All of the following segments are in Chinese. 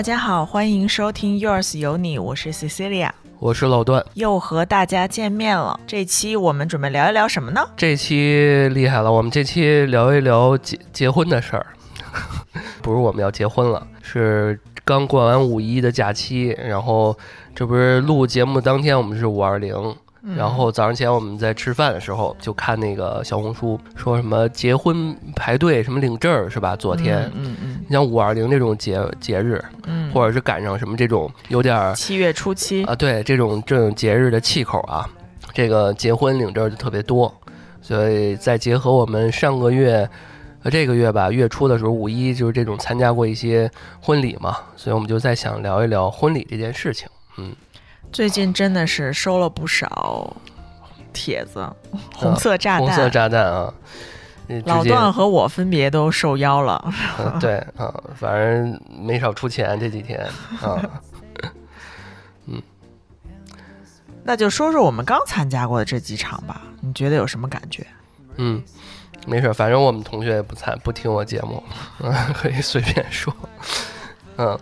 大家好，欢迎收听 Yours 有你，我是 Cecilia，我是老段。又和大家见面了。这期我们准备聊一聊什么呢？这期厉害了，我们这期聊一聊结结婚的事儿。不是我们要结婚了，是刚过完五一的假期，然后这不是录节目当天，我们是五二零。然后早上起来我们在吃饭的时候就看那个小红书，说什么结婚排队什么领证儿是吧？昨天，嗯嗯你像五二零这种节节日，嗯，或者是赶上什么这种有点儿七月初七，啊，对这种这种节日的气口啊，这个结婚领证儿就特别多，所以再结合我们上个月。呃，这个月吧，月初的时候，五一就是这种参加过一些婚礼嘛，所以我们就在想聊一聊婚礼这件事情。嗯，最近真的是收了不少帖子，红色炸弹，红色炸弹啊，呃老段和我分别都受邀了。呃 对啊，反正没少出钱这几天啊。嗯那就说说我们刚参加过的这几场吧，你觉得有什么感觉？嗯，没事儿，反正我们同学也不参不听我节目，嗯，可以随便说。嗯，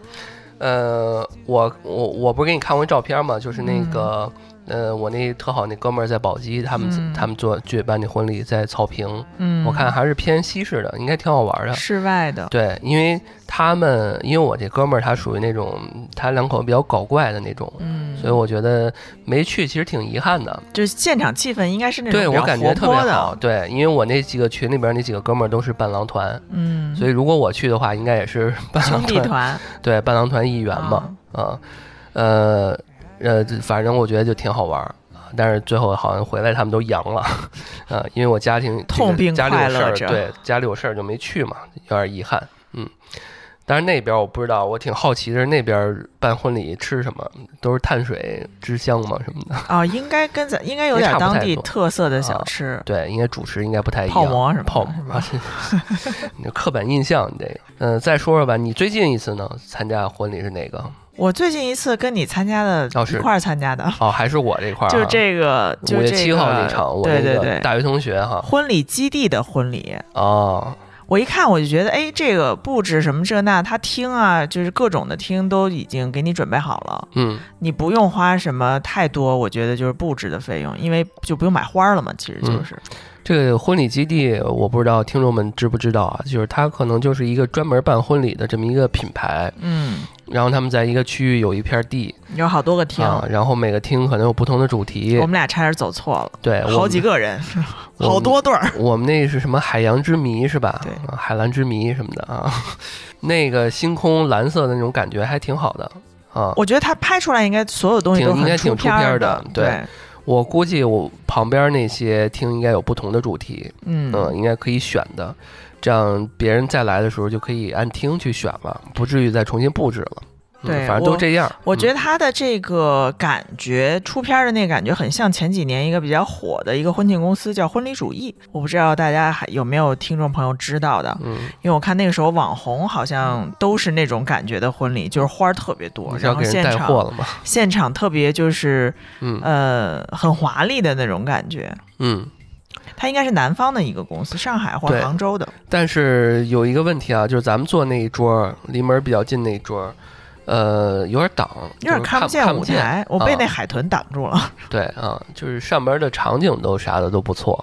呃，我我我不是给你看过照片吗？就是那个，呃，我那特好那哥们儿在宝鸡，他们、嗯。他们做举办的婚礼在草坪，嗯，我看还是偏西式的，应该挺好玩的。室外的，对，因为他们，因为我这哥们儿他属于那种他两口比较搞怪的那种，嗯，所以我觉得没去其实挺遗憾的。就是现场气氛应该是那种对我感觉特别好，的，对，因为我那几个群里边那几个哥们儿都是伴郎团，嗯，所以如果我去的话，应该也是 伴郎团，对，伴郎团一员嘛，啊，呃，呃，反正我觉得就挺好玩儿。啊但是最后好像回来他们都阳了，啊，因为我家庭家里有事儿，快乐着对，家里有事儿就没去嘛，有点遗憾，嗯。但是那边我不知道，我挺好奇的是那边办婚礼吃什么，都是碳水之乡嘛什么的。啊，应该跟咱应该有点当地特色的小啊吃，对，应该主食应该不太一样。泡馍什么的泡是吧啊，你这刻板印象，你这个。嗯、再说说吧，你最近一次呢参加婚礼是哪个？我最近一次跟你参加的哦一块儿参加的，哦，还是我这块儿、啊，就是这个，五月七号那个场，对对对，大学同学哈。婚礼基地的婚礼，哦，我一看我就觉得，哎，这个布置什么这那，他厅啊，就是各种的厅都已经给你准备好了，嗯，你不用花什么太多，我觉得就是布置的费用，因为就不用买花了嘛，其实就是，这个婚礼基地我不知道听众们知不知道啊，就是它可能就是一个专门办婚礼的这么一个品牌，嗯，然后他们在一个区域有一片地有好多个厅，啊，然后每个厅可能有不同的主题我。们俩差点走错了，对，好几个人，好多对儿，我们那是什么海洋之谜是吧？对啊海蓝之谜什么的啊，那个星空蓝色的那种感觉还挺好的啊。我觉得他拍出来应该所有东西都应该挺出片儿的对对，我估计我旁边那些厅应该有不同的主题，嗯嗯，应该可以选的，这样别人再来的时候就可以按厅去选了，不至于再重新布置了。嗯对反正都这样。我觉得得他的这个感觉，出片儿的那个感觉，很像前几年一个比较火的一个婚庆公司，叫婚礼主义。我不知道大家还有没有听众朋友知道的，嗯，因为我看那个时候网红好像都是那种感觉的婚礼，就是花儿特别多，然后现场？现场特别就是 嗯呃很华丽的那种感觉。嗯，它应该是南方的一个公司，上海或者杭州的。但是有一个问题啊，就是咱们坐那一桌离门比较近那一桌，呃，有点挡，有点是看不见舞。台，我被啊那海豚挡住了。对啊，就是上边的场景都啥的都不错，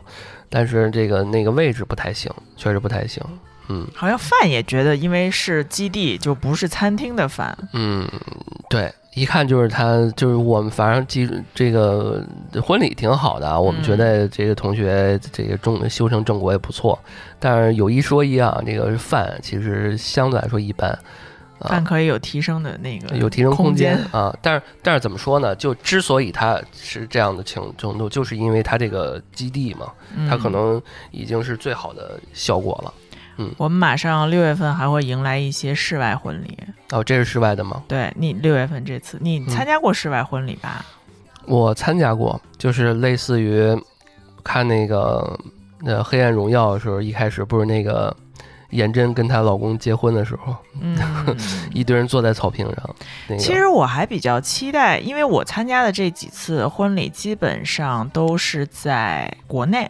但是这个那个位置不太行，确实不太行。嗯好像饭也觉得，因为是基地，就不是餐厅的饭。嗯，对，一看就是他，就是我们反正记这个婚礼挺好的啊，我们觉嗯得这个同学这个中修成正果也不错，但是有一说一啊，这个饭其实相对来说一般。啊饭可以有提升的那个有提升空间啊，但是但是怎么说呢？就之所以它是这样的程程度，就是因为它这个基地嘛，它可嗯能已经是最好的效果了。嗯我们马上六月份还会迎来一些室外婚礼。哦，这是室外的吗？对你六月份这次，你嗯参加过室外婚礼吧？我参加过，就是类似于看那个呃《黑暗荣耀》的时候，一开始不是那个颜真跟她老公结婚的时候，嗯，一堆人坐在草坪上。那个、其实我还比较期待，因为我参加的这几次婚礼基本上都是在国内，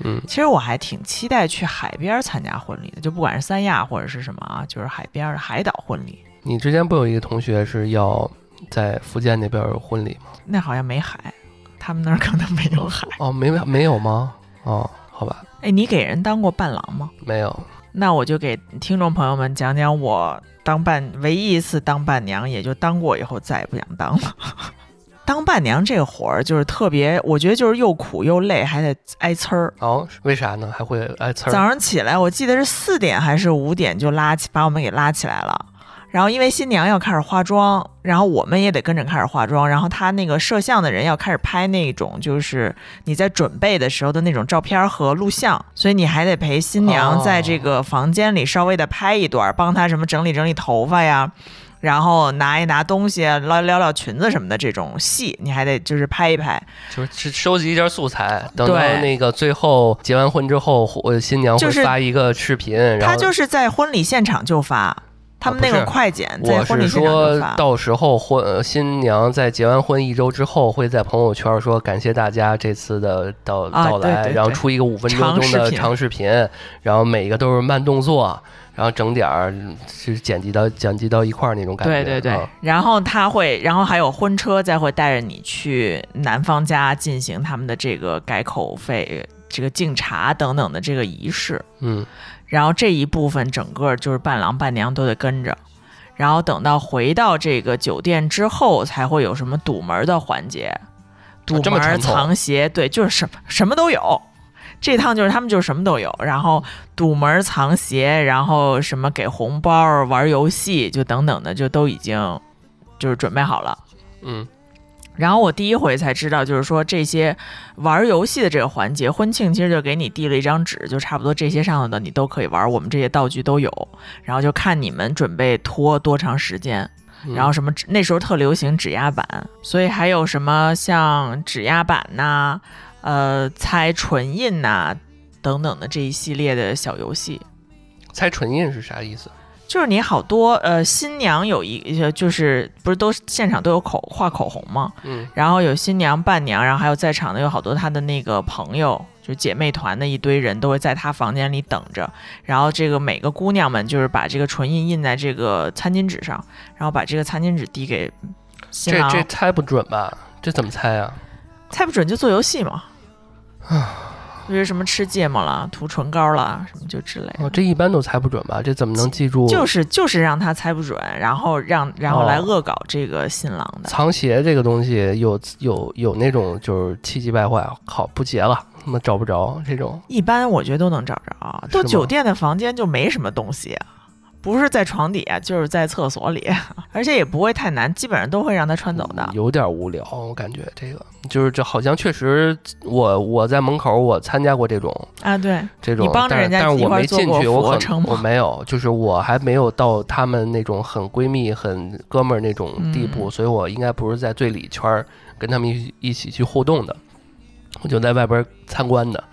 嗯，其实我还挺期待去海边参加婚礼的，就不管是三亚或者是什么啊，就是海边的海岛婚礼，你之前不有一个同学是要在福建那边有婚礼吗？那好像没海，他们那儿可能没有海。哦，没没有吗？哦，好吧，哎，你给人当过伴郎吗？没有。那我就给听众朋友们讲讲我当伴唯一一次当伴娘，也就当过以后再也不想当了。当伴娘这个活儿就是特别，我觉得就是又苦又累，还得挨呲儿。哦，为啥呢？还会挨刺早？上起来，我记得是四点还是五点就拉起，把我们给拉起来了。然后因为新娘要开始化妆，然后我们也得跟着开始化妆。然后他那个摄像的人要开始拍那种，就是你在准备的时候的那种照片和录像，所以你还得陪新娘哦在这个房间里稍微的拍一段，帮她什么整理整理头发呀。然后拿一拿东西啊，撩撩撩裙子什么的这种戏，你还得就是拍一拍。就是收集一下素材，等到那个最后结完婚之后，呃新娘会就是发一个视频，然后他就是在婚礼现场就发，他们那个快剪在我是婚礼现场就说。到时候婚呃新娘在结完婚一周之后，会在朋友圈说感谢大家这次的到啊到来，然后出一个五分钟的长视频，然后每一个都是慢动作，然后整点儿是剪辑到剪辑到一块儿那种感觉。对对对，啊。然后他会，然后还有婚车再会带着你去男方家进行他们的这个改口费、这个敬茶等等的这个仪式，嗯，然后这一部分整个就是伴郎伴娘都得跟着，然后等到回到这个酒店之后，才会有什么堵门的环节，堵门、藏鞋，对，就是什么什么都有。这趟就是他们就是什么都有，然后堵门、藏鞋，然后什么给红包、玩游戏，就等等的，就都已经就是准备好了。嗯，然后我第一回才知道，就是说这些玩游戏的这个环节，婚庆其实就给你递了一张纸，就差不多这些上头的你都可以玩，我们这些道具都有，然后就看你们准备拖多长时间。嗯然后什么那时候特流行指压板，所以还有什么像指压板呐、呃猜唇印呐、等等的这一系列的小游戏。猜唇印是啥意思？就是你好多呃，新娘有一呃就是不是都现场都有口画口红吗？嗯然后有新娘伴娘，然后还有在场的有好多她的那个朋友，就姐妹团的一堆人都会在她房间里等着。然后这个每个姑娘们就是把这个唇印印在这个餐巾纸上，然后把这个餐巾纸递给新这郎。这猜不准吧？这怎么猜啊？猜不准就做游戏嘛。就是什么吃芥末了、涂唇膏了，什么就之类的。哦，这一般都猜不准吧？这怎么能记住？就是就是让他猜不准，然后让然后来哦恶搞这个新郎的。藏鞋这个东西有有有那种就是气急败坏，好不结了，他妈找不着这种。一般我觉得都能找着，到酒店的房间就没什么东西，不是在床底下就是在厕所里，而且也不会太难，基本上都会让他穿走的。有点无聊，我感觉这个就是这好像确实我我在门口我参加过这种啊，对，这种，你帮着但是人家一但是我没进去，我我没有，就是我还没有到他们那种很闺蜜、很哥们儿那种地步，嗯所以我应该不是在最里圈儿跟他们一起一起去互动的，我就在外边参观的，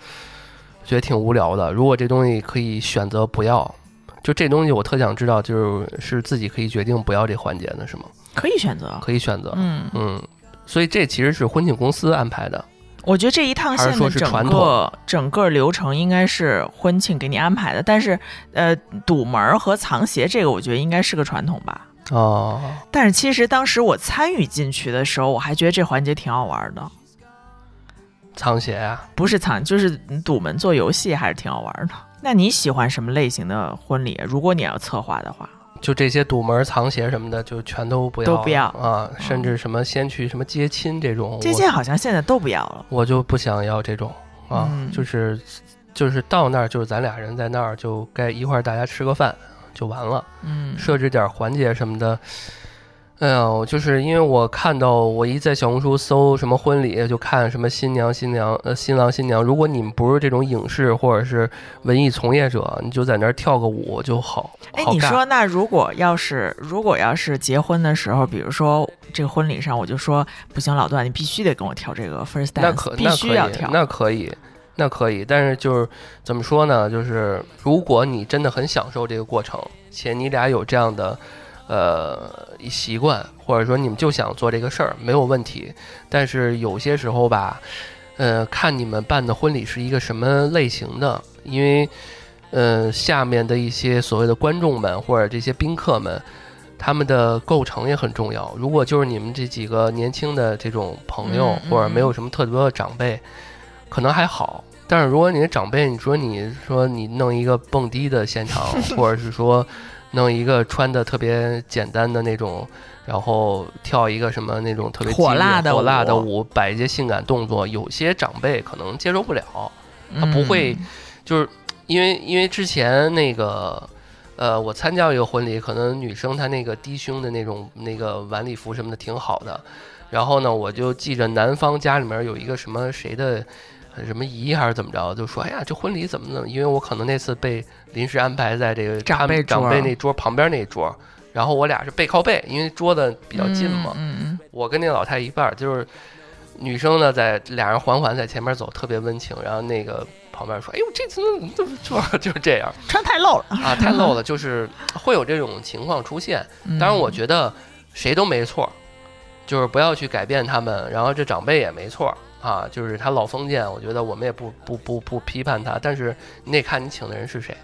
觉得挺无聊的。如果这东西可以选择不要，就这东西我特想知道，就是是自己可以决定不要这环节的，是吗？可以选择。可以选择，嗯，嗯，所以这其实是婚庆公司安排的。我觉得这一趟线的整个整个流程应该是婚庆给你安排的，但是呃，堵门儿和藏鞋这个，我觉得应该是个传统吧。哦，但是其实当时我参与进去的时候，我还觉得这环节挺好玩的，藏鞋啊，不是藏就是堵门做游戏，还是挺好玩的。那你喜欢什么类型的婚礼？如果你要策划的话，就这些堵门、藏鞋什么的，就全都不要，都不要啊！甚至什么先去什么接亲这种，接亲好像现在都不要了。我就不想要这种啊，嗯就是就是到那儿就是咱俩人在那儿就该一块儿大家吃个饭就完了，嗯，设置点环节什么的。哎呀，就是因为我看到我一在小红书搜什么婚礼，就看什么新娘新娘呃新郎新娘。如果你们不是这种影视或者是文艺从业者，你就在那儿跳个舞就好。哎，你说那如果要是如果要是结婚的时候，比如说这个婚礼上，我就说不行，老段你必须得跟我跳这个 first 那 dance，必须要跳。那可以，那可以。但是就是怎么说呢？就是如果你真的很享受这个过程，且你俩有这样的呃习惯，或者说你们就想做这个事儿，没有问题。但是有些时候吧。呃，看你们办的婚礼是一个什么类型的，因为，呃，下面的一些所谓的观众们或者这些宾客们，他们的构成也很重要。如果就是你们这几个年轻的这种朋友，嗯或者没有什么特别的长辈，可能还好。但是如果你的长辈，你说你说你弄一个蹦迪的现场，或者是说弄一个穿的特别简单的那种，然后跳一个什么那种特别火辣的火辣的舞舞，摆一些性感动作，有些长辈可能接受不了，他不会嗯就是因为因为之前那个。呃，我参加一个婚礼，可能女生她那个低胸的那种那个晚礼服什么的挺好的，然后呢，我就记着男方家里面有一个什么谁的呃什么姨还是怎么着，就说哎呀这婚礼怎么怎么，因为我可能那次被临时安排在这个长辈长辈那桌旁边那桌，然后我俩是背靠背，因为桌子比较近嘛，嗯嗯我跟那个老太太一半儿，就是女生呢在俩人缓缓在前面走，特别温情，然后那个旁边说：“哎呦，这次怎么这么 就是这样嗯，穿太露了。啊，太露了。”就是会有这种情况出现。嗯当然，我觉得谁都没错，就是不要去改变他们。然后这长辈也没错啊，就是他老封建，我觉得我们也不不不不批判他，但是你得看你请的人是谁，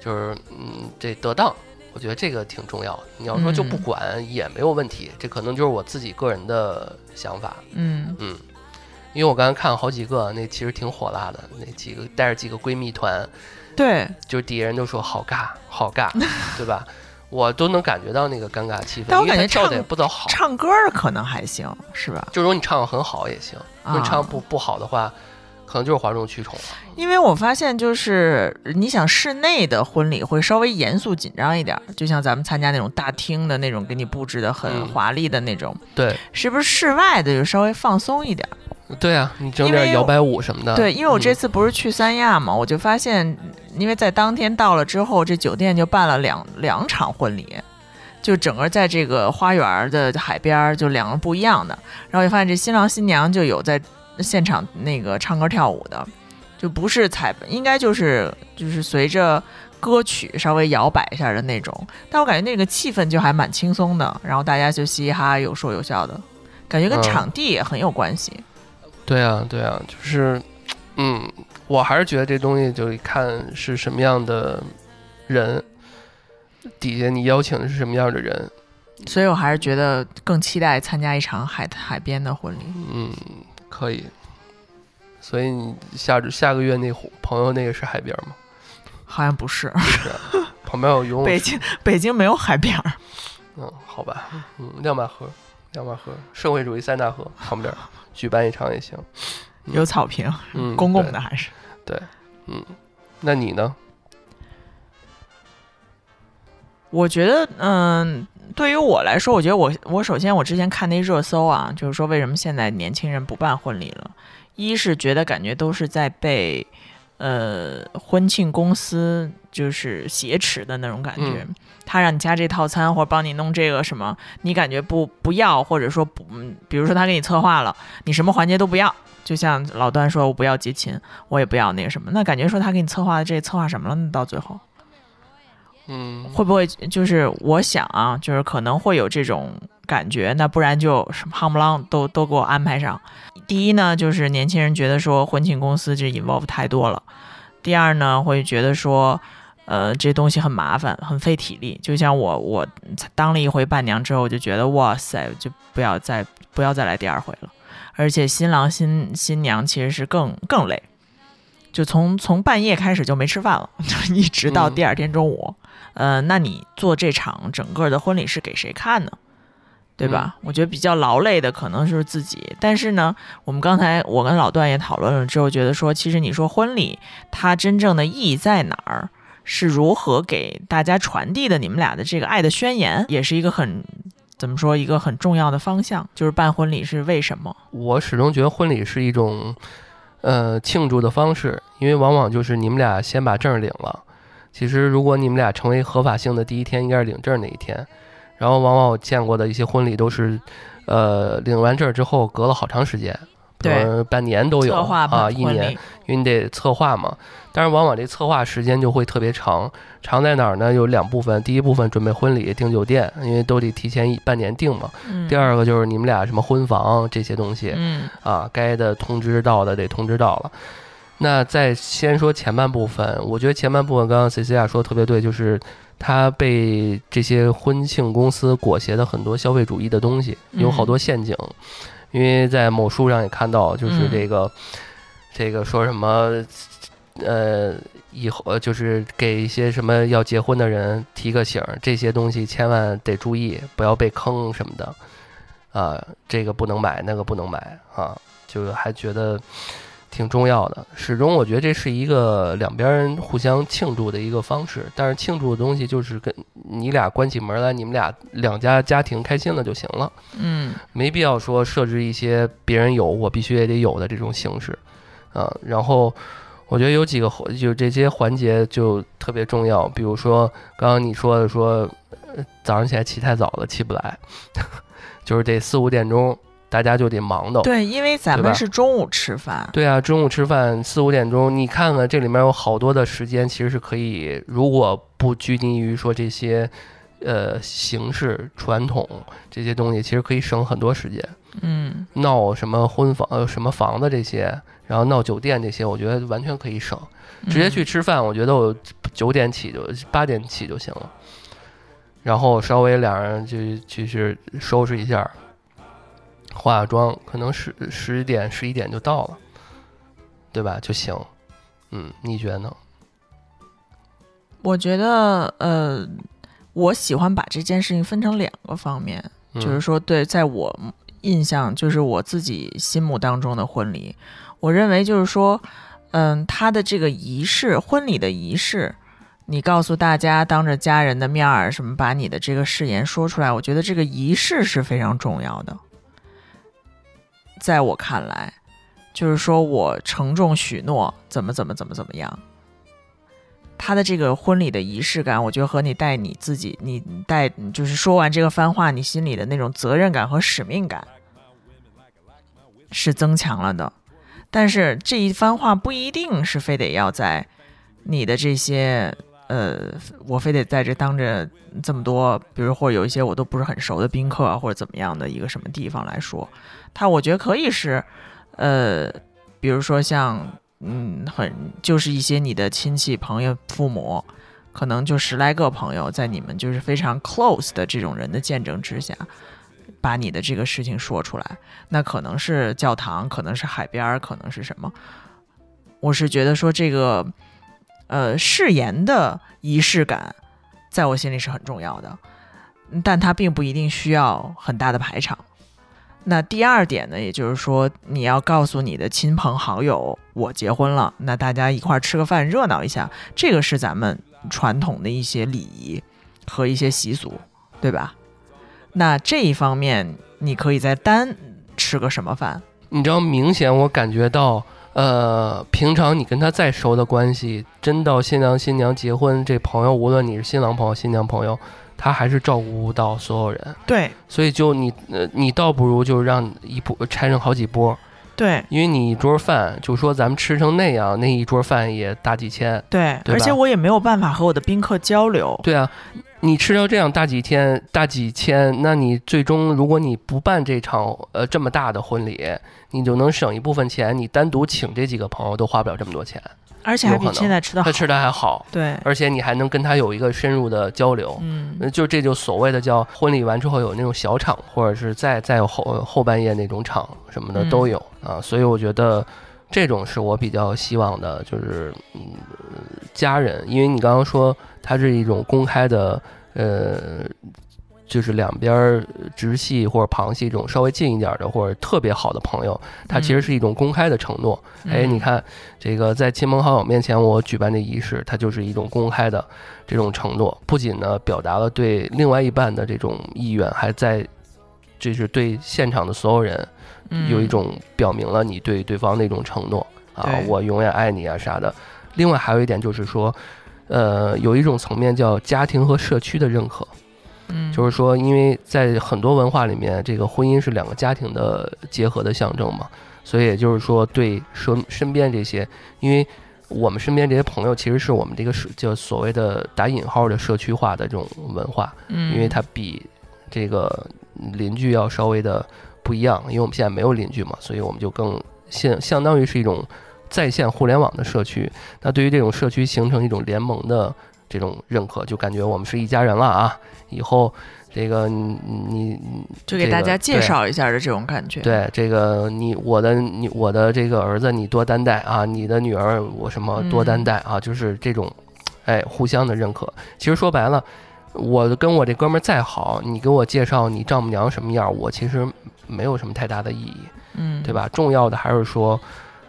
就是嗯，这得当。我觉得这个挺重要的。你要说就不嗯管也没有问题，这可能就是我自己个人的想法。嗯嗯，因为我刚才看了好几个，那其实挺火辣的，那几个带着几个闺蜜团，对，就是底下人都说好尬，好尬，对吧？我都能感觉到那个尴尬气氛，但我感觉跳的唱也不咋好。唱歌的可能还行，是吧？就如果你唱的很好也行，如果你唱啊不不好的话，可能就是哗众取宠了。因为我发现，就是你想室内的婚礼会稍微严肃紧张一点儿，就像咱们参加那种大厅的那种，给你布置的很嗯华丽的那种，对是不是室外的就稍微放松一点儿？对啊，你整点摇摆舞什么的。对，因为我这嗯次不是去三亚嘛，我就发现，因为在当天到了之后，这酒店就办了两两场婚礼，就整个在这个花园儿的海边儿，就两个不一样的。然后就发现这新郎新娘就有在现场那个唱歌跳舞的，就不是彩，应该就是就是随着歌曲稍微摇摆一下的那种。但我感觉那个气氛就还蛮轻松的，然后大家就嘻嘻哈哈有说有笑的，感觉跟嗯场地也很有关系。对啊，对啊，就是，嗯，我还是觉得这东西就看是什么样的人，底下你邀请的是什么样的人，所以我还是觉得更期待参加一场海海边的婚礼。嗯，可以。所以你下下个月那户朋友那个是海边吗？好像不是，是啊，旁边有游泳 池。北京北京没有海边儿。嗯，好吧，嗯，亮马河，亮马河，社会主义三大河旁边举办一场也行。嗯有草坪，嗯，公共的还是对？嗯，那你呢？我觉得，嗯，对于我来说，我觉得我我首先我之前看那热搜啊，就是说为什么现在年轻人不办婚礼了？一是觉得感觉都是在被呃婚庆公司就是挟持的那种感觉，嗯他让你加这套餐或者帮你弄这个什么，你感觉不不要，或者说不，嗯，比如说他给你策划了，你什么环节都不要。就像老段说，我不要接亲，我也不要那个什么，那感觉说他给你策划的这策划什么了呢？到最后，嗯，会不会就是我想啊，就是可能会有这种感觉，那不然就什么夯不啷都都给我安排上。第一呢，就是年轻人觉得说婚庆公司这 involve 太多了；第二呢，会觉得说，呃，这东西很麻烦，很费体力。就像我我当了一回伴娘之后，我就觉得哇塞，就不要再不要再来第二回了。而且新郎新新娘其实是更更累，就从从半夜开始就没吃饭了，就一直到嗯第二天中午。呃，那你做这场整个的婚礼是给谁看呢？对吧？我觉得比较劳累的可能是自己，但是呢，我们刚才我跟老段也讨论了之后，觉得说，其实你说婚礼它真正的意义在哪儿？是如何给大家传递的你们俩的这个爱的宣言，也是一个很怎么说一个很重要的方向，就是办婚礼是为什么？我始终觉得婚礼是一种，呃，庆祝的方式，因为往往就是你们俩先把证领了。其实，如果你们俩成为合法性的第一天，应该是领证那一天。然后，往往我见过的一些婚礼都是，呃，领完证儿之后隔了好长时间，比如说半年都有啊，一年，因为你得策划嘛。但是往往这策划时间就会特别长，长在哪儿呢？有两部分，第一部分准备婚礼、订酒店，因为都得提前一半年订嘛。嗯第二个就是你们俩什么婚房这些东西嗯啊，该的通知到的得通知到了。那再先说前半部分，我觉得前半部分刚刚 C C 亚说的特别对，就是他被这些婚庆公司裹挟的很多消费主义的东西，有好多陷阱。因为在某书上也看到，就是这个、这个说什么，呃，以后呃就是给一些什么要结婚的人提个醒儿，这些东西千万得注意，不要被坑什么的。啊，这个不能买，那个不能买啊，就还觉得挺重要的。始终我觉得这是一个两边人互相庆祝的一个方式，但是庆祝的东西就是跟你俩关起门来，你们俩两家家庭开心了就行了，嗯没必要说设置一些别人有我必须也得有的这种形式啊。然后我觉得有几个环就这些环节就特别重要，比如说刚刚你说的说，呃早上起来起太早了起不来。就是得四五点钟，大家就得忙的。对，因为咱们是中午吃饭，对啊，中午吃饭四五点钟，你看看这里面有好多的时间，其实是可以，如果不拘泥于说这些，呃，形式传统这些东西，其实可以省很多时间。嗯闹什么婚房、呃什么房子这些，然后闹酒店这些，我觉得完全可以省。直接去吃饭，我觉得我九点起就八点起就行了。然后稍微两人就就是收拾一下，化化妆，可能十十点十一点就到了，对吧？就行。嗯，你觉得呢？我觉得呃，我喜欢把这件事情分成两个方面，嗯、就是说，对，在我印象，就是我自己心目当中的婚礼，我认为就是说，嗯，他的这个仪式，婚礼的仪式，你告诉大家，当着家人的面儿，什么把你的这个誓言说出来，我觉得这个仪式是非常重要的。在我看来，就是说我承重许诺，怎么怎么怎么怎么样。他的这个婚礼的仪式感，我觉得和你带你自己，你带就是说完这个番话，你心里的那种责任感和使命感是增强了的。但是这一番话不一定是非得要在你的这些呃，我非得在这当着这么多，比如或者有一些我都不是很熟的宾客，或者怎么样的一个什么地方来说，他我觉得可以是呃，比如说像。嗯，很就是一些你的亲戚、朋友、父母，可能就十来个朋友，在你们就是非常 close 的这种人的见证之下，把你的这个事情说出来。那可能是教堂，可能是海边，可能是什么？我是觉得说这个，呃，誓言的仪式感，在我心里是很重要的，但它并不一定需要很大的排场。那第二点呢，也就是说，你要告诉你的亲朋好友，我结婚了，那大家一块儿吃个饭，热闹一下，这个是咱们传统的一些礼仪和一些习俗，对吧？那这一方面，你可以在单吃个什么饭？你知道，明显我感觉到，呃，平常你跟他再熟的关系，真到新郎新娘结婚，这朋友，无论你是新郎朋友、新娘朋友。他还是照顾到所有人，对，所以就你呃，你倒不如就让一波拆成好几波，对，因为你一桌饭就说咱们吃成那样，那一桌饭也大几千，对，对而且我也没有办法和我的宾客交流，对啊，你吃到这样大几千、大几千，那你最终如果你不办这场呃这么大的婚礼，你就能省一部分钱，你单独请这几个朋友都花不了这么多钱，而且还比现在吃的好，他吃的还好，对，而且你还能跟他有一个深入的交流，嗯，就这就所谓的叫婚礼完之后有那种小场，或者是再再有后后半夜那种场什么的都有、啊，所以我觉得这种是我比较希望的，就是嗯家人，因为你刚刚说它是一种公开的，呃，就是两边直系或者旁系这种稍微近一点的或者特别好的朋友，它其实是一种公开的承诺。哎，你看这个在亲朋好友面前我举办这仪式，它就是一种公开的这种承诺，不仅呢表达了对另外一半的这种意愿，还在就是对现场的所有人有一种表明了你对对方的一种承诺啊，我永远爱你啊啥的。另外还有一点就是说，呃，有一种层面叫家庭和社区的认可。嗯，就是说，因为在很多文化里面，这个婚姻是两个家庭的结合的象征嘛。所以也就是说，对身身边这些，因为我们身边这些朋友，其实是我们这个社就所谓的打引号的社区化的这种文化，嗯，因为它比这个邻居要稍微的不一样，因为我们现在没有邻居嘛，所以我们就更现相当于是一种在线互联网的社区。那对于这种社区形成一种联盟的这种认可，就感觉我们是一家人了啊！以后这个你你就给大家介绍一下的这种感觉。对这个你我的你我的这个儿子你多担待啊，你的女儿我什么多担待啊，就是这种哎互相的认可。其实说白了。我跟我这哥们儿再好，你给我介绍你丈母娘什么样，我其实没有什么太大的意义，嗯，对吧？重要的还是说，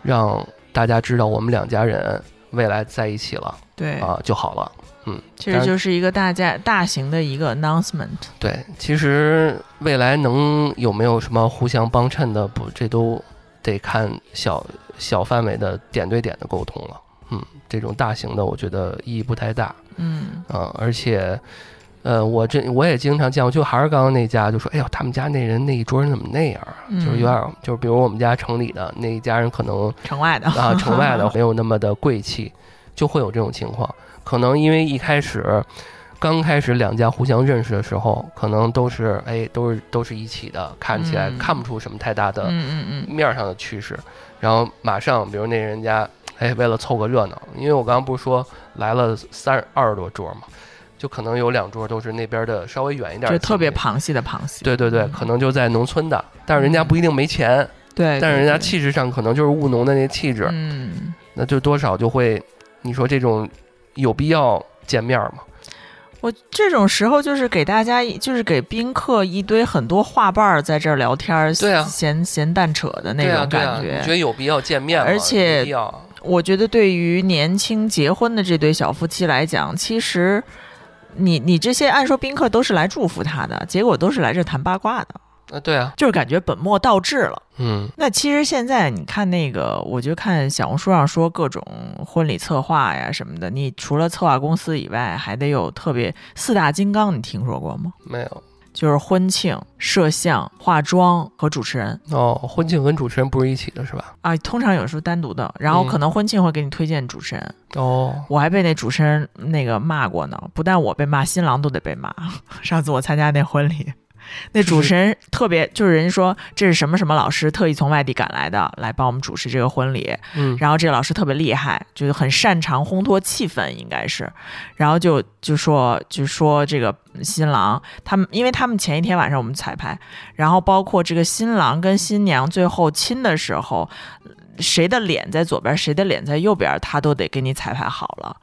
让大家知道我们两家人未来在一起了，对啊就好了，嗯，其实就是一个大家大型的一个 announcement。对，其实未来能有没有什么互相帮衬的，不，这都得看小小范围的点对点的沟通了，嗯，这种大型的我觉得意义不太大。嗯啊，而且，呃，我这我也经常见过，就还是刚刚那家，就说，哎呦，他们家那人那一桌人怎么那样啊？就是有点，就是比如我们家城里的那一家人，可能 城外的啊，城外的 没有那么的贵气，就会有这种情况。可能因为一开始刚开始两家互相认识的时候，可能都是哎，都是都是一起的，看起来看不出什么太大的嗯嗯嗯面上的趋势。然后马上，比如那人家。哎，为了凑个热闹，因为我刚刚不是说来了三二十多桌嘛，就可能有两桌都是那边的稍微远一点，就特别旁系的旁系。对对对，可能就在农村的，但是人家不一定没钱，对，但是人家气质上可能就是务农的那气质，嗯，那就多少就会，你说这种有必要见面吗？我这种时候就是给大家，就是给宾客一堆很多话伴儿在这儿聊天，对啊，闲闲蛋扯的那种感觉，你觉得有必要见面吗？而且。我觉得对于年轻结婚的这对小夫妻来讲，其实你你这些按说宾客都是来祝福他的，结果都是来这谈八卦的。啊，对啊，就是感觉本末倒置了。嗯，那其实现在你看那个，我就看小红书上说各种婚礼策划呀什么的，你除了策划公司以外，还得有特别四大金刚，你听说过吗？没有。就是婚庆、摄像、化妆和主持人哦。婚庆跟主持人不是一起的，是吧？啊，通常有时候单独的，然后可能婚庆会给你推荐主持人哦。我还被那主持人那个骂过呢，不但我被骂，新郎都得被骂。上次我参加那婚礼。那主持人特别，就是人家说这是什么什么老师特意从外地赶来的，来帮我们主持这个婚礼。嗯，然后这个老师特别厉害，就是很擅长烘托气氛，应该是。然后就就说就说这个新郎他们，因为他们前一天晚上我们彩排，然后包括这个新郎跟新娘最后亲的时候，谁的脸在左边，谁的脸在右边，他都得给你彩排好了。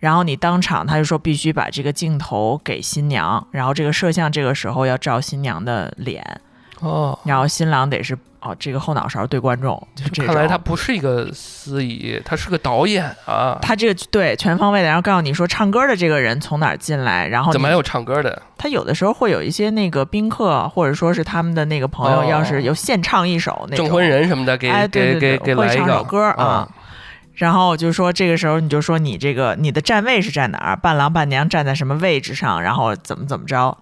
然后你当场，他就说必须把这个镜头给新娘，然后这个摄像这个时候要照新娘的脸，哦，然后新郎得是哦这个后脑勺对观众，就这看来他不是一个司仪，他是个导演啊。他这个对全方位的，然后告诉你说唱歌的这个人从哪儿进来，然后怎么还有唱歌的？他有的时候会有一些那个宾客或者说是他们的那个朋友，要是有现唱一首那种证婚人什么的，给给给给来一首歌啊。然后就说这个时候你就说你这个你的站位是站哪儿，伴郎伴娘站在什么位置上，然后怎么怎么着，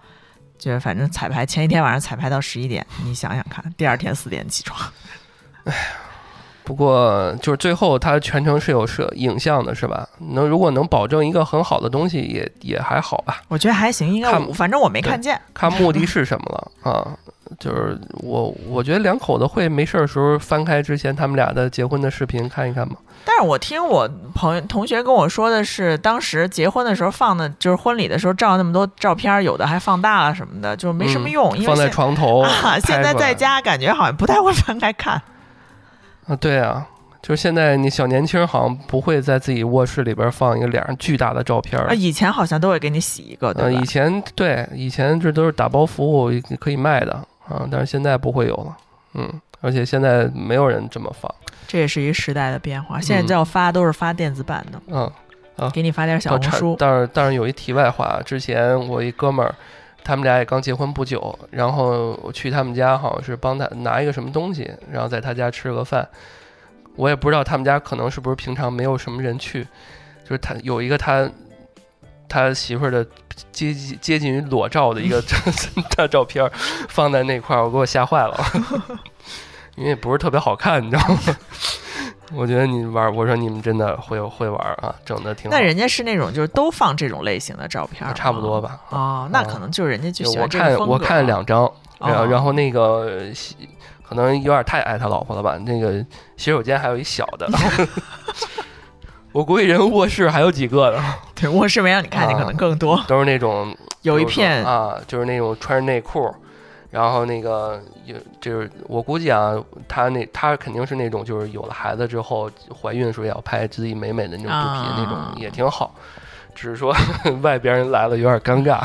就是反正彩排前一天晚上彩排到十一点，你想想看，第二天四点起床。哎呀，不过就是最后他全程是有摄影像的，是吧？能如果能保证一个很好的东西，也也还好吧。我觉得还行，应该反正我没看见。看目的是什么了啊？就是我我觉得两口子会没事的时候翻开之前他们俩的结婚的视频看一看嘛。但是我听我朋友同学跟我说的是，当时结婚的时候放的，就是婚礼的时候照那么多照片，有的还放大了什么的，就没什么用。放在床头啊，现在在家感觉好像不太会 翻开看。啊，对啊，就是现在你小年轻好像不会在自己卧室里边放一个脸上巨大的照片啊。以前好像都会给你洗一个，对吧？以前对，以前这都是打包服务可以卖的啊，但是现在不会有了。嗯，而且现在没有人这么放。这也是一个时代的变化。现在叫发都是发电子版的，嗯，啊，给你发点小红书。但是但是有一题外话，之前我一哥们儿，他们俩也刚结婚不久，然后我去他们家，好像是帮他拿一个什么东西，然后在他家吃了个饭。我也不知道他们家可能是不是平常没有什么人去，就是他有一个他他媳妇儿的接近接近于裸照的一个 大照片放在那块儿，我给我吓坏了。因为不是特别好看，你知道吗？我觉得你玩，我说你们真的会会玩啊，整的挺好。那人家是那种就是都放这种类型的照片，差不多吧。哦，那可能就是人家就喜我欢这个风格。看我看了两张，然后哦然后那个洗可能有点太爱他老婆了吧？那个洗手间还有一小的，我估计人卧室还有几个呢，对卧室没让你看见，啊可能更多。都是那种有一片啊，就是那种穿着内裤，然后那个有就是我估计啊，她那她肯定是那种就是有了孩子之后怀孕的时候也要拍自己美美的那种肚皮，那啊种也挺好。只是说 外边人来了有点尴尬，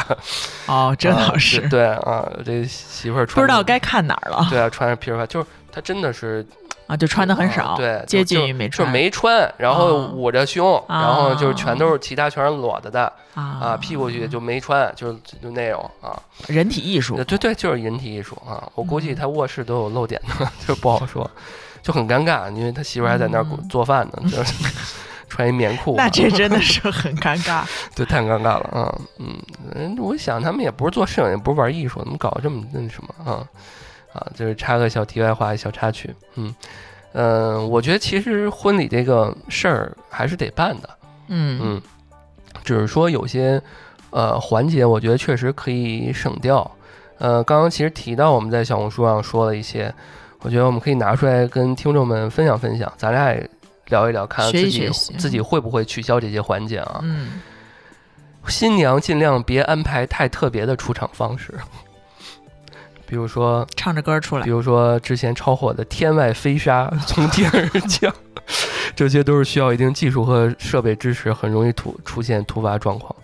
哦，这啊倒是对对啊，这媳妇儿不穿着知道该看哪儿了对啊，穿着皮儿就是她真的是啊，就穿的很啊少，对，接近于没穿，就没穿，然后啊捂着胸，然后就是全都是其他全是裸着的啊，啊屁股去就没穿，就就那种啊，人体艺术对对对，就是人体艺术啊，我估计嗯他卧室都有漏点的，就不好说，就很尴尬，因为他媳妇还在那儿嗯做饭呢，就是 穿一棉裤，那这真的是 很尴尬。对太尴尬了啊，嗯，嗯我想他们也不是做摄影，也不是玩艺术，怎么搞这么那什么啊？啊，就是插个小题外话，小插曲，嗯。嗯，我觉得其实婚礼这个事儿还是得办的，嗯嗯，只是说有些呃环节，我觉得确实可以省掉。呃，刚刚其实提到我们在小红书上说了一些，我觉得我们可以拿出来跟听众们分享分享，咱俩也聊一聊，看自己自己会不会取消这些环节啊。嗯，新娘尽量别安排太特别的出场方式，比如说，唱着歌出来比，如说之前超火的天外飞沙 从天而降，这些都是需要一定技术和设备支持，很容易突出现突发状况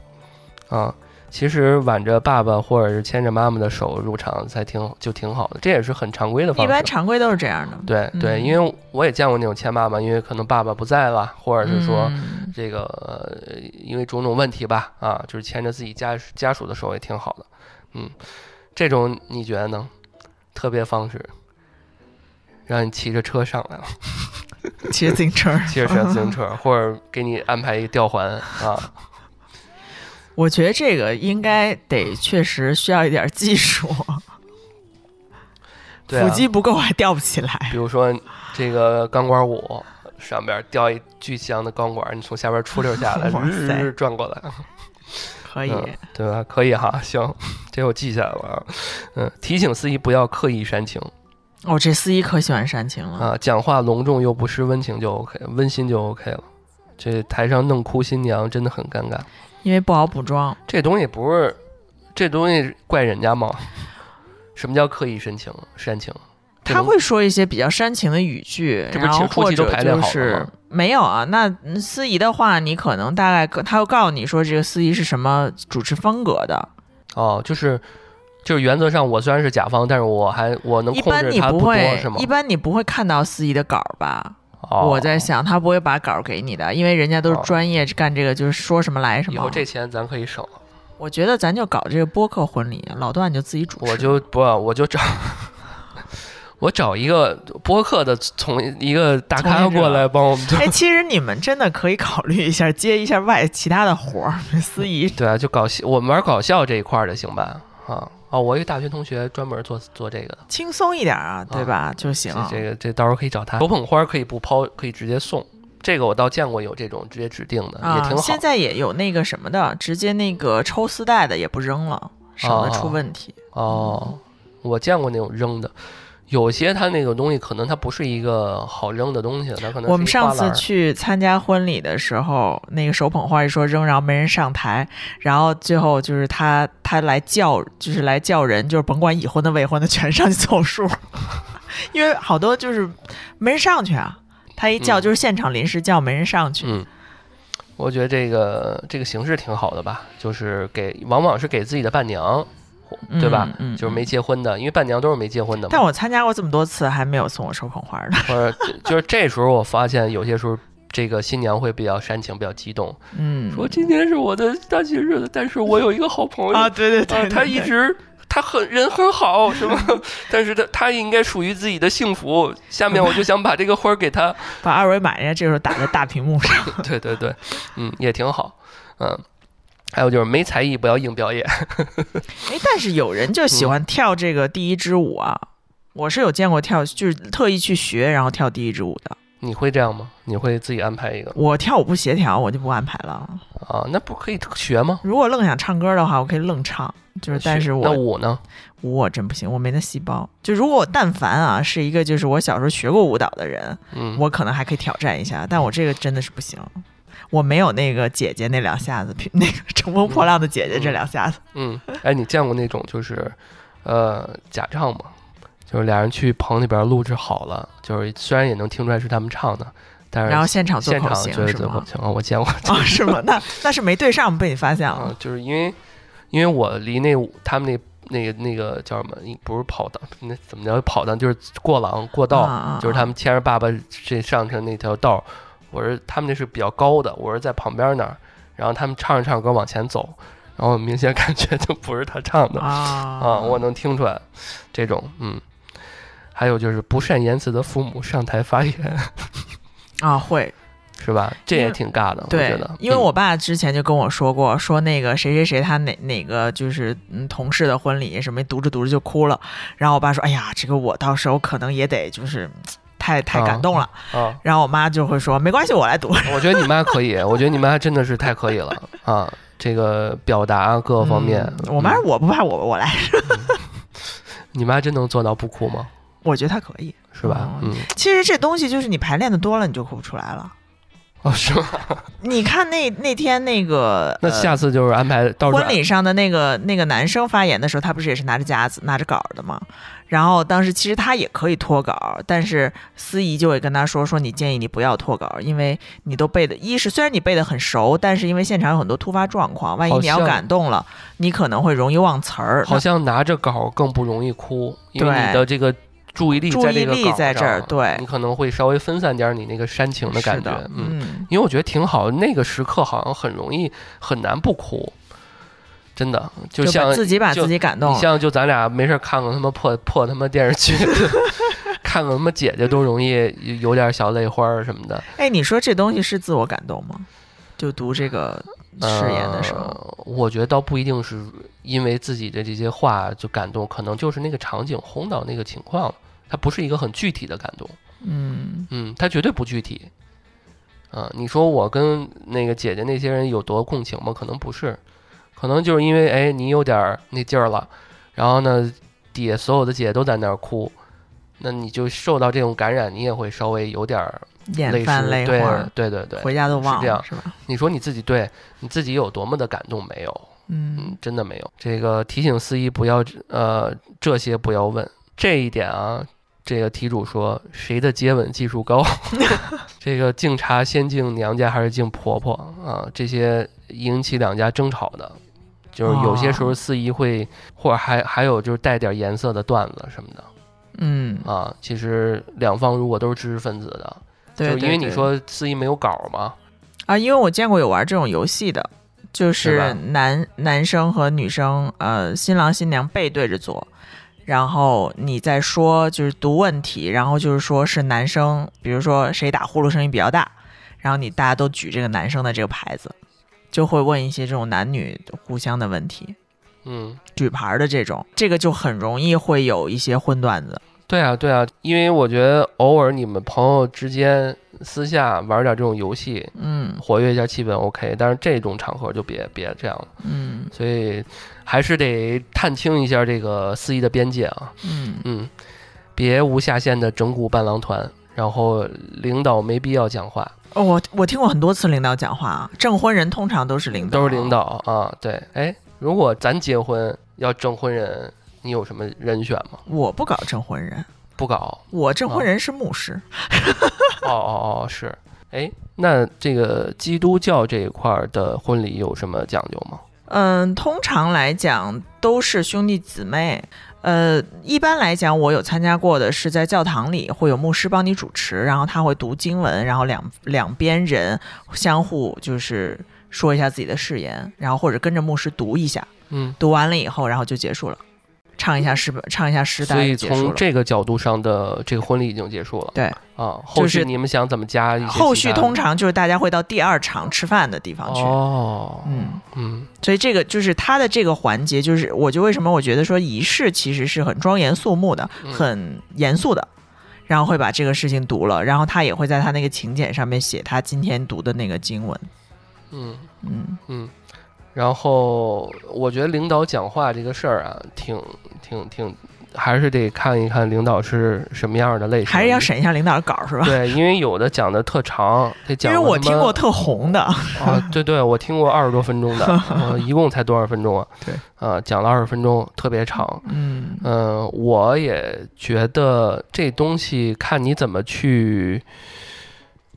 啊。其实挽着爸爸或者是牵着妈妈的手入场才挺就挺好的，这也是很常规的方式一。般常规都是这样的。对对，嗯因为我也见过那种牵妈妈，因为可能爸爸不在了，或者是说嗯这个、呃因为种种问题吧，啊，就是牵着自己家家属的手也挺好的，嗯，这种你觉得呢？特别方式，让你骑着车上来了，骑着自行车，骑着车自行车，或者给你安排一个吊环啊，我觉得这个应该得确实需要一点技术，对啊腹肌不够还吊不起来。比如说这个钢管舞。上边吊一巨箱的钢管，你从下边出溜下来，转过来，可以，嗯对吧？可以哈，行，这我记下来了啊。嗯，提醒司仪不要刻意煽情哦，这司仪可喜欢煽情了。啊，讲话隆重又不失温情就 OK，温馨就 OK 了。这台上弄哭新娘真的很尴尬，因为不好补妆。这东西不是这东西怪人家吗？什么叫刻意煽情？煽情？他会说一些比较煽情的语句，然后或者就是没有啊。那嗯司仪的话，你可能大概他会告诉你说这个司仪是什么主持风格的。哦，就是就是原则上我虽然是甲方，但是我还我能一般你控制他多不会是吗，？一般你不会看到司仪的稿儿吧？哦、我在想，他不会把稿儿给你的，因为人家都是哦专业干这个，就是说什么来什么。以后这钱咱可以省了，我觉得咱就搞这个播客婚礼，老段你就自己主持。我就不我就找。我找一个播客的从一个大咖过来帮我们做，哎，其实你们真的可以考虑一下，接一下外其他的活儿，司仪对啊，就搞笑，我们玩搞笑这一块儿的行吧？啊哦，我一个大学同学专门做做这个的，轻松一点啊，对吧？就行。这这个这到时候可以找他。手捧花可以不抛，可以直接送，这个我倒见过有这种直接指定的，也啊挺，好。现在也有那个什么的，直接那个抽丝带的也不扔了，省得出问题。哦，我见过那种扔的，有些它那个东西可能它不是一个好扔的东西，它可能我们上次去参加婚礼的时候，那个手捧花一说扔，然后没人上台，然后最后就是他他来叫，就是来叫人，就是甭管已婚的未婚的全上去凑数，因为好多就是没人上去啊。他一叫嗯就是现场临时叫，没人上去。嗯，我觉得这个这个形式挺好的吧，就是给往往是给自己的伴娘，对吧？嗯嗯就是没结婚的，因为伴娘都是没结婚的嘛。但我参加过这么多次，还没有送我手捧花的。或者就就是这时候我发现有些时候这个新娘会比较煽情，比较激动，嗯，说今天是我的大喜日子，但是我有一个好朋友啊，对对对啊，他一直他很人很好，是吧？但是他他应该属于自己的幸福。下面我就想把这个花儿给他。把二维码人家这时候打在大屏幕上。对对对，嗯，也挺好，嗯。还有就是没才艺不要硬表演，哎，但是有人就喜欢跳这个第一支舞啊。我是有见过跳，就是特意去学，然后跳第一支舞的。你会这样吗？你会自己安排一个我跳舞不协调，我就不安排了。啊？那不可以学吗？如果愣想唱歌的话，我可以愣唱，就是但是我那我舞呢？舞我真不行，我没那细胞。就如果我但凡啊是一个就是我小时候学过舞蹈的人，嗯，我可能还可以挑战一下，但我这个真的是不行。我没有那个姐姐那两下子，那个乘风破浪的姐姐这两下子。嗯，哎，你见过那种就是，呃，假唱吗？就是俩人去棚里边录制好了，就是虽然也能听出来是他们唱的，但是然后现场做现口型是场就是做口吗？型啊，我见过。哦，是吗？那那是没对上，被你发现啊了。，就是因为因为我离那他们那那个那个叫什么，不是跑道，那怎么叫跑道？就是过廊过道，啊啊就是他们牵着爸爸这上去那条道，我是他们那是比较高的，我是在旁边那儿，然后他们唱着唱着歌往前走，然后明显感觉就不是他唱的啊啊，我能听出来这种嗯。还有就是不善言辞的父母上台发言，啊会 是吧？这也挺尬的，我对觉得。，因为嗯我爸之前就跟我说过，说那个谁谁谁他哪哪个就是嗯同事的婚礼什么读着读着就哭了，然后我爸说，哎呀，这个我到时候可能也得就是嗯太太感动了，啊，然后我妈就会说，没关系，我来读。我觉得你妈可以，我觉得你妈真的是太可以了啊！这个表达各方面，嗯我妈我不怕我我来，你妈真能做到不哭吗？我觉得她可以。是吧？嗯嗯，其实这东西就是你排练的多了，你就哭不出来了。哦，是吗？你看那那天那个那呃下次就是安排到婚礼上的那个那个男生发言的时候，他不是也是拿着夹子拿着稿的吗？然后当时其实他也可以脱稿，但是司仪就会跟他说说你建议你不要脱稿，因为你都背的，一是虽然你背的很熟，但是因为现场有很多突发状况，万一你要感动了，你可能会容易忘词儿。好像拿着稿更不容易哭，因为你的这个注意力注意在这个稿力在这儿对你可能会稍微分散点你那个煽情的感觉，嗯。嗯，因为我觉得挺好，那个时刻好像很容易很难不哭，真的，就像自己把自己感动。你像就咱俩没事儿看个他妈破破他妈电视剧，看看他妈姐姐都容易有有点小泪花儿什么的。哎，你说这东西是自我感动吗？就读这个誓言的时候，呃，我觉得倒不一定是因为自己的这些话就感动，可能就是那个场景烘到那个情况了，它不是一个很具体的感动，嗯嗯，它绝对不具体。啊、你说我跟那个姐姐那些人有多共情吗？可能不是，可能就是因为哎你有点儿那劲儿了，然后呢底下所有的姐姐都在那儿哭，那你就受到这种感染，你也会稍微有点儿眼泪湿，泛泪对花，对对对。回家都忘是这样了，是吧？你说你自己对你自己有多么的感动没有？嗯嗯，真的没有。这个提醒司仪不要呃这些不要问这一点啊。这个题主说谁的接吻技术高？这个敬茶先敬娘家还是敬婆婆啊？这些引起两家争吵的，就是有些时候哦司仪会，或者还还有就是带点颜色的段子什么的嗯，啊。其实两方如果都是知识分子的，对，就因为你说司仪没有稿嘛，啊，因为我见过有玩这种游戏的，就是男男生和女生，呃，新郎新娘背对着坐，然后你在说就是读问题，然后就是说是男生，比如说谁打呼噜声音比较大，然后你大家都举这个男生的这个牌子，就会问一些这种男女互相的问题，嗯。举牌的这种，这个就很容易会有一些荤段子。对啊，对啊，因为我觉得偶尔你们朋友之间私下玩点这种游戏，嗯活跃一下气氛 OK，但是这种场合就别别这样了。嗯所以还是得探清一下这个司仪的边界啊，嗯，嗯，别无下限的整蛊伴郎团，然后领导没必要讲话，哦，我我听过很多次领导讲话啊，证婚人通常都是领导，都是领。导啊。对，哎，如果咱结婚要证婚人，你有什么人选吗？我不搞证婚人，不搞，我证婚人是牧师。哦哦哦，是。哎，那这个基督教这一块儿的婚礼有什么讲究吗？嗯，通常来讲都是兄弟姊妹。呃，一般来讲，我有参加过的是在教堂里会有牧师帮你主持，然后他会读经文，然后两两边人相互就是说一下自己的誓言，然后或者跟着牧师读一下，嗯，读完了以后，然后就结束了。唱一下诗，唱一下诗，大所以。从这个角度上的这个婚礼已经结束了对，啊。后就是续你们想怎么加？后续通常就是大家会到第二场吃饭的地方去。哦，嗯，嗯所以这个就是他的这个环节，就是我就为什么我觉得说仪式其实是很庄严肃穆的，嗯很严肃的，然后会把这个事情读了，然后他也会在他那个请柬上面写他今天读的那个经文。嗯嗯，嗯。然后我觉得领导讲话这个事儿啊，挺挺挺，还是得看一看领导是什么样的类型，还是要审一下领导的稿是吧？对，因为有的讲的特长，得因讲。为我听过特红的，啊，对对，我听过二十多分钟的，呃 一共才多少分钟啊？对，啊，讲了二十分钟，特别长。嗯嗯、我也觉得这东西看你怎么去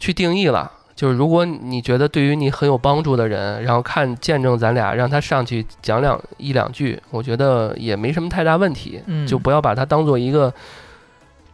去定义了。就是如果你觉得对于你很有帮助的人，然后看见证咱俩，让他上去讲两一两句，我觉得也没什么太大问题。嗯就不要把它当做一个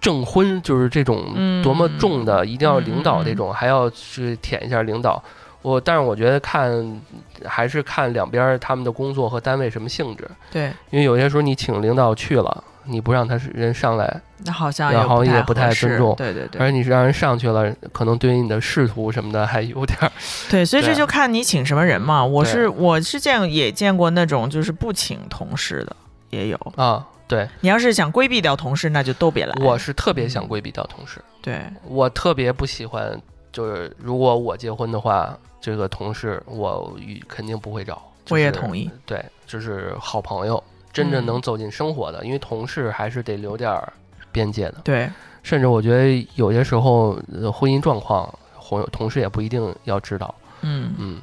证婚，就是这种嗯多么重的，一定要领导这种，还要去舔一下领导。我但是我觉得看还是看两边他们的工作和单位什么性质，对，因为有些时候你请领导去了，你不让他人上来，那好像然后也也不太尊重对对对而你是让人上去了，可能对于你的仕途什么的还有点儿 对，所以这就看你请什么人嘛。我是我是见也见过那种就是不请同事的，也有。啊。对，你要是想规避掉同事，那就都别来。我是特别想规避掉同事，对，我特别不喜欢，就是如果我结婚的话，这个同事我肯定不会找。我也同意。对，就是好朋友，真正嗯能走进生活的，因为同事还是得留点儿边界的。对，甚至我觉得有些时候呃婚姻状况，同同事也不一定要知道。嗯，嗯，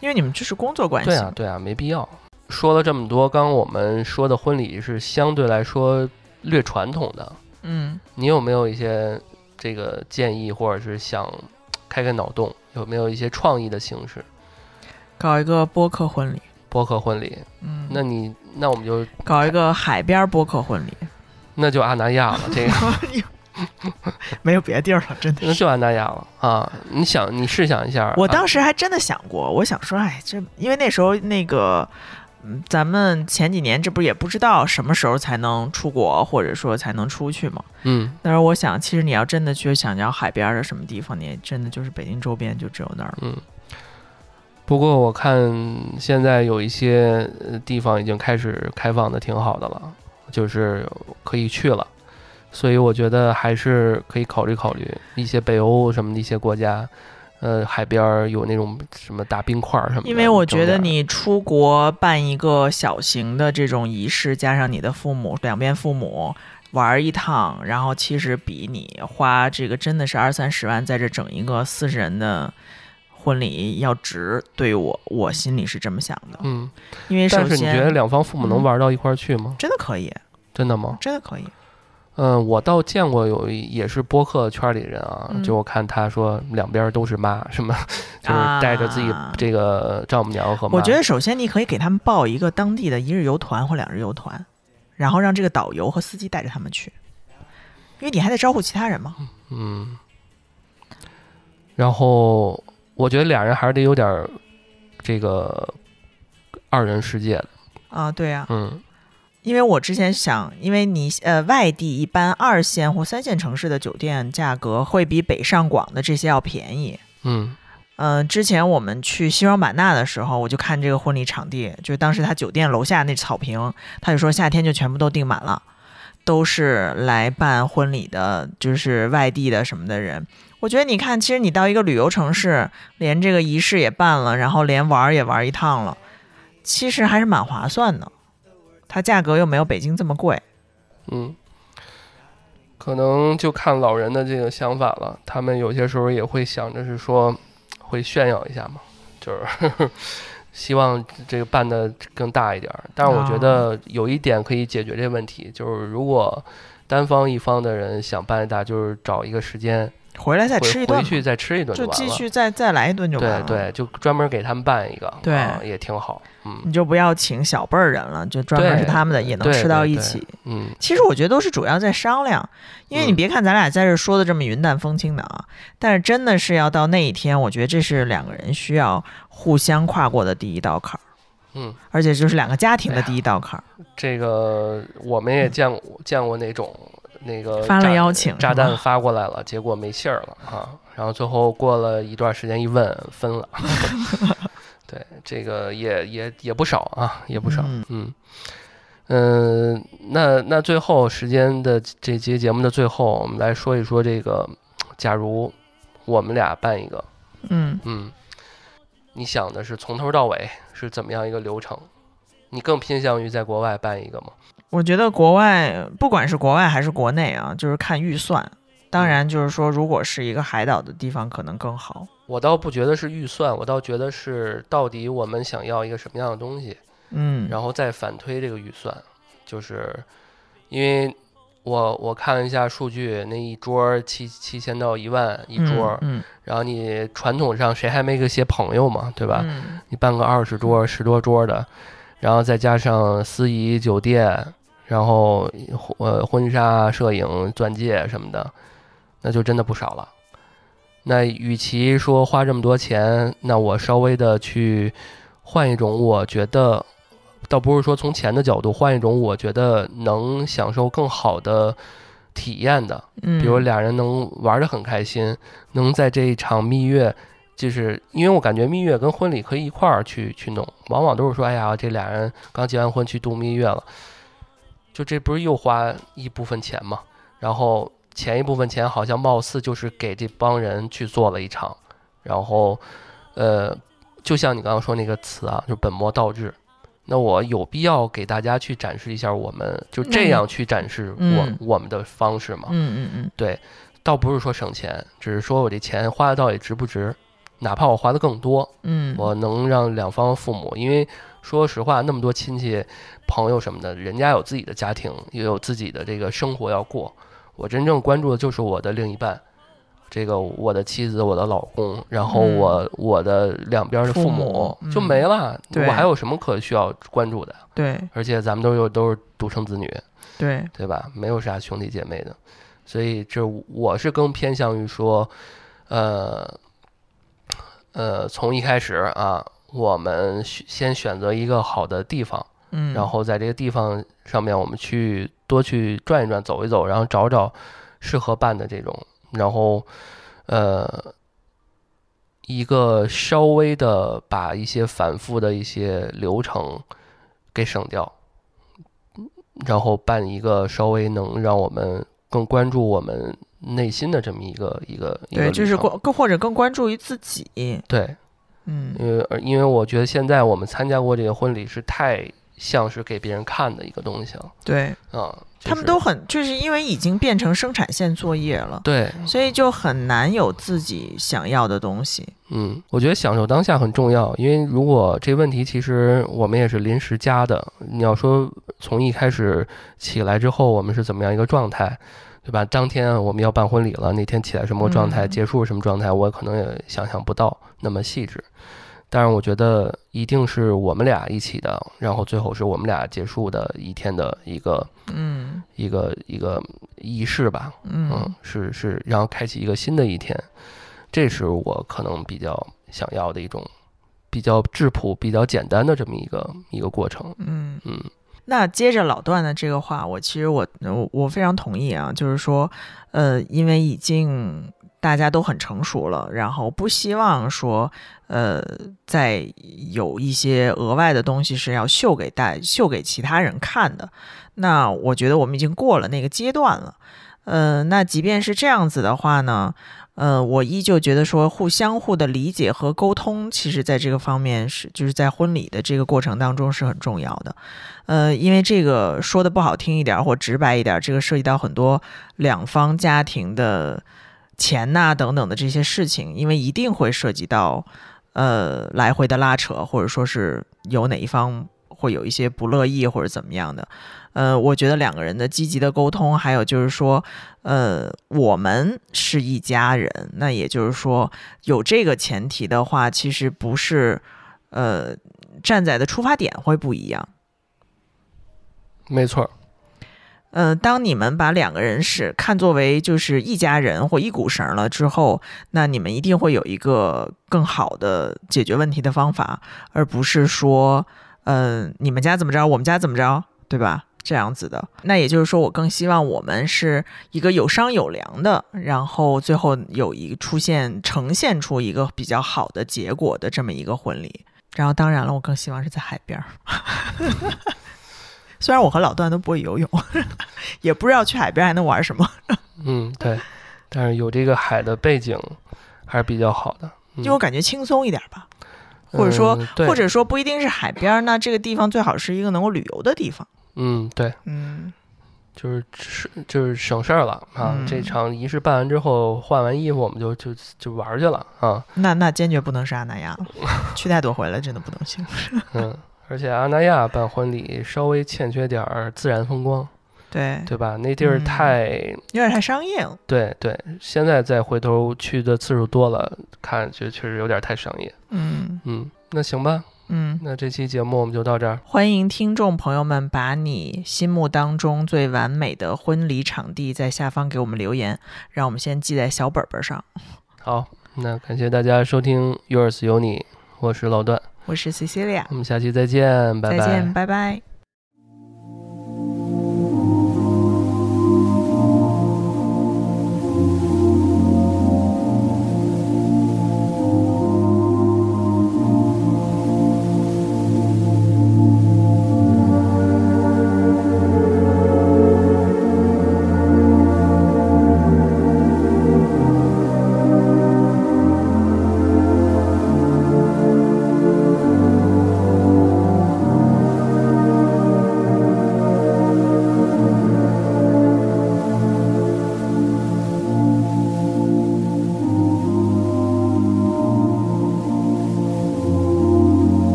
因为你们这是工作关系。对啊，对啊，没必要。说了这么多，刚刚我们说的婚礼是相对来说略传统的，嗯，你有没有一些这个建议，或者是想开开脑洞，有没有一些创意的形式？搞一个播客婚礼。播客婚礼，嗯，那你那我们就搞一个海边播客婚礼，那就阿那亚了，这个 没有别地儿了，真的那就阿那亚了啊！你想，你试想一下，我啊当时还真的想过，我想说，哎，这因为那时候那个，嗯，咱们前几年这不也不知道什么时候才能出国，或者说才能出去嘛。嗯但是我想，其实你要真的去想要海边的什么地方，你也真的就是北京周边就只有那儿了。嗯。不过我看现在有一些呃地方已经开始开放的挺好的了，就是可以去了，所以我觉得还是可以考虑考虑一些北欧什么的一些国家，呃，海边儿有那种什么大冰块儿什么的。因为我觉得你出国办一个小型的这种仪式，加上你的父母两边父母玩一趟，然后其实比你花这个真的是二三十万在这整一个四十人的婚礼要值。对我，我心里是这么想的，嗯，因为首但是你觉得两方父母能嗯玩到一块儿去吗？真的可以，真的吗？真的可以。嗯，我倒见过有也是播客圈里人啊，嗯就我看他说两边都是妈，什么 就是带着自己啊这个丈母娘和妈。我觉得首先你可以给他们报一个当地的一日游团或两日游团，然后让这个导游和司机带着他们去，因为你还得招呼其他人嘛。嗯，然后我觉得俩人还是得有点儿这个二人世界的，啊，对呀、嗯因为我之前想，因为你呃外地一般二线或三线城市的酒店价格会比北上广的这些要便宜。嗯嗯、之前我们去西双版纳的时候，我就看这个婚礼场地，就当时他酒店楼下那草坪，他就说夏天就全部都订满了，都是来办婚礼的，就是外地的什么的人。我觉得你看，其实你到一个旅游城市，连这个仪式也办了，然后连玩儿也玩一趟了，其实还是蛮划算的。它价格又没有北京这么贵。嗯，可能就看老人的这个想法了，他们有些时候也会想着是说会炫耀一下嘛，就是 希望这个办的更大一点儿。但是我觉得有一点可以解决这问题，就是如果单方一方的人想办大，就是找一个时间回来再吃一顿嘛，回回去再吃一顿就继。续再再来一顿就完了。对对，就专门给他们办一个，对啊也挺好。嗯，你就不要请小辈儿人了，就专门是他们的，也能吃到一起。嗯其实我觉得都是主要在商量，因为你嗯别看咱俩在这说的这么云淡风轻的啊，但是真的是要到那一天，我觉得这是两个人需要互相跨过的第一道坎儿。嗯，而且就是两个家庭的第一道坎儿。这个我们也见过见过那种那个发了炸邀请炸弹发过来了，结果没信儿了啊，然后最后过了一段时间一问分了，对，这个也也也不少啊，也不少，嗯。嗯。嗯，那那最后时间的这期节目的最后，我们来说一说这个，假如我们俩办一个，嗯，嗯，你想的是从头到尾是怎么样一个流程？你更偏向于在国外办一个吗？我觉得国外不管是国外还是国内啊，就是看预算。当然，就是说，如果是一个海岛的地方，可能更好。我倒不觉得是预算，我倒觉得是到底我们想要一个什么样的东西，嗯，然后再反推这个预算。就是因为我我看了一下数据，那一桌七七千到一万一桌，嗯，然后你传统上谁还没个些朋友嘛，对吧？嗯你办个二十桌、十多桌的，然后再加上司仪、酒店，然后呃婚纱、摄影、钻戒什么的，那就真的不少了。那与其说花这么多钱，那我稍微的去换一种，我觉得倒不是说从钱的角度换一种，我觉得能享受更好的体验的，嗯，比如俩人能玩得很开心，能在这一场蜜月，就是因为我感觉蜜月跟婚礼可以一块儿去去弄，往往都是说，哎呀，这俩人刚结完婚去度蜜月了，就这不是又花一部分钱嘛？然后前一部分钱好像貌似就是给这帮人去做了一场，然后，呃，就像你刚刚说那个词啊，就本末倒置。那我有必要给大家去展示一下我们就这样去展示我、嗯我们的方式吗？嗯嗯嗯，倒不是说省钱，只是说我这钱花的到底值不值，哪怕我花的更多，嗯，我能让两方父母，因为说实话，那么多亲戚、朋友什么的，人家有自己的家庭，也有自己的这个生活要过。我真正关注的就是我的另一半，这个我的妻子、我的老公，然后嗯我、我的两边的父父母就嗯没了。对我还有什么可需要关注的？对而且咱们都有都是独生子女，对，对吧？没有啥兄弟姐妹的，所以这我是更偏向于说，呃，呃，从一开始啊，我们先选择一个好的地方，嗯，然后在这个地方上面，我们去多去转一转、走一走，然后找找适合办的这种，然后呃，一个稍微的把一些反复的一些流程给省掉，然后办一个稍微能让我们更关注我们内心的这么一个一个对，就是关更或者更关注于自己。对，嗯因为因为我觉得现在我们参加过这个婚礼是太像是给别人看的一个东西了对啊，就是他们都很，就是因为已经变成生产线作业了，对，所以就很难有自己想要的东西。嗯，我觉得享受当下很重要，因为如果这问题其实我们也是临时加的，你要说从一开始起来之后我们是怎么样一个状态，对吧？当天我们要办婚礼了，那天起来什么状态，嗯结束什么状态，我可能也想象不到那么细致。但是我觉得一定是我们俩一起的，然后最后是我们俩结束的一天的一个嗯一个一个仪式吧，嗯嗯，是是，然后开启一个新的一天，这是我可能比较想要的一种比较质朴、比较简单的这么一个一个过程。嗯。嗯那接着老段的这个话，我其实我我我非常同意啊，就是说，呃，因为已经大家都很成熟了，然后不希望说，呃，再有一些额外的东西是要秀给大秀给其他人看的。那我觉得我们已经过了那个阶段了。呃，那即便是这样子的话呢，呃，我依旧觉得说互相互的理解和沟通，其实在这个方面是就是在婚礼的这个过程当中是很重要的。呃，因为这个说的不好听一点或直白一点，这个涉及到很多两方家庭的钱呐、等等的这些事情，因为一定会涉及到呃来回的拉扯，或者说是有哪一方会有一些不乐意或者怎么样的。呃，我觉得两个人的积极的沟通，还有就是说，呃，我们是一家人，那也就是说，有这个前提的话，其实不是呃站在的出发点会不一样。没错儿，呃，当你们把两个人是看作为就是一家人或一股绳了之后，那你们一定会有一个更好的解决问题的方法，而不是说，嗯、你们家怎么着，我们家怎么着，对吧？这样子的，那也就是说，我更希望我们是一个有商有量的，然后最后有一个出现呈现出一个比较好的结果的这么一个婚礼。然后当然了，我更希望是在海边儿。虽然我和老段都不会游泳，也不知道去海边还能玩什么，嗯，对，但是有这个海的背景还是比较好的。嗯因为我感觉轻松一点吧。或者说嗯或者说不一定是海边儿，那这个地方最好是一个能够旅游的地方。嗯，对，嗯，就是是就是省事儿了啊！嗯这场仪式办完之后，换完衣服我们就就就玩儿去了啊！那那坚决不能是阿那亚，去太多回来真的不能行。嗯，而且阿那亚办婚礼稍微欠缺点儿自然风光，对，对吧？那地儿嗯太、有点太商业了。对对，现在再回头去的次数多了，看就确实有点太商业。嗯嗯，那行吧，嗯，那这期节目我们就到这儿。欢迎听众朋友们把你心目当中最完美的婚礼场地在下方给我们留言，让我们先记在小本本上。好，那感谢大家收听 Yours 有你，我是老段，我是 Cecilia，我们下期再见，拜拜。再见，拜拜。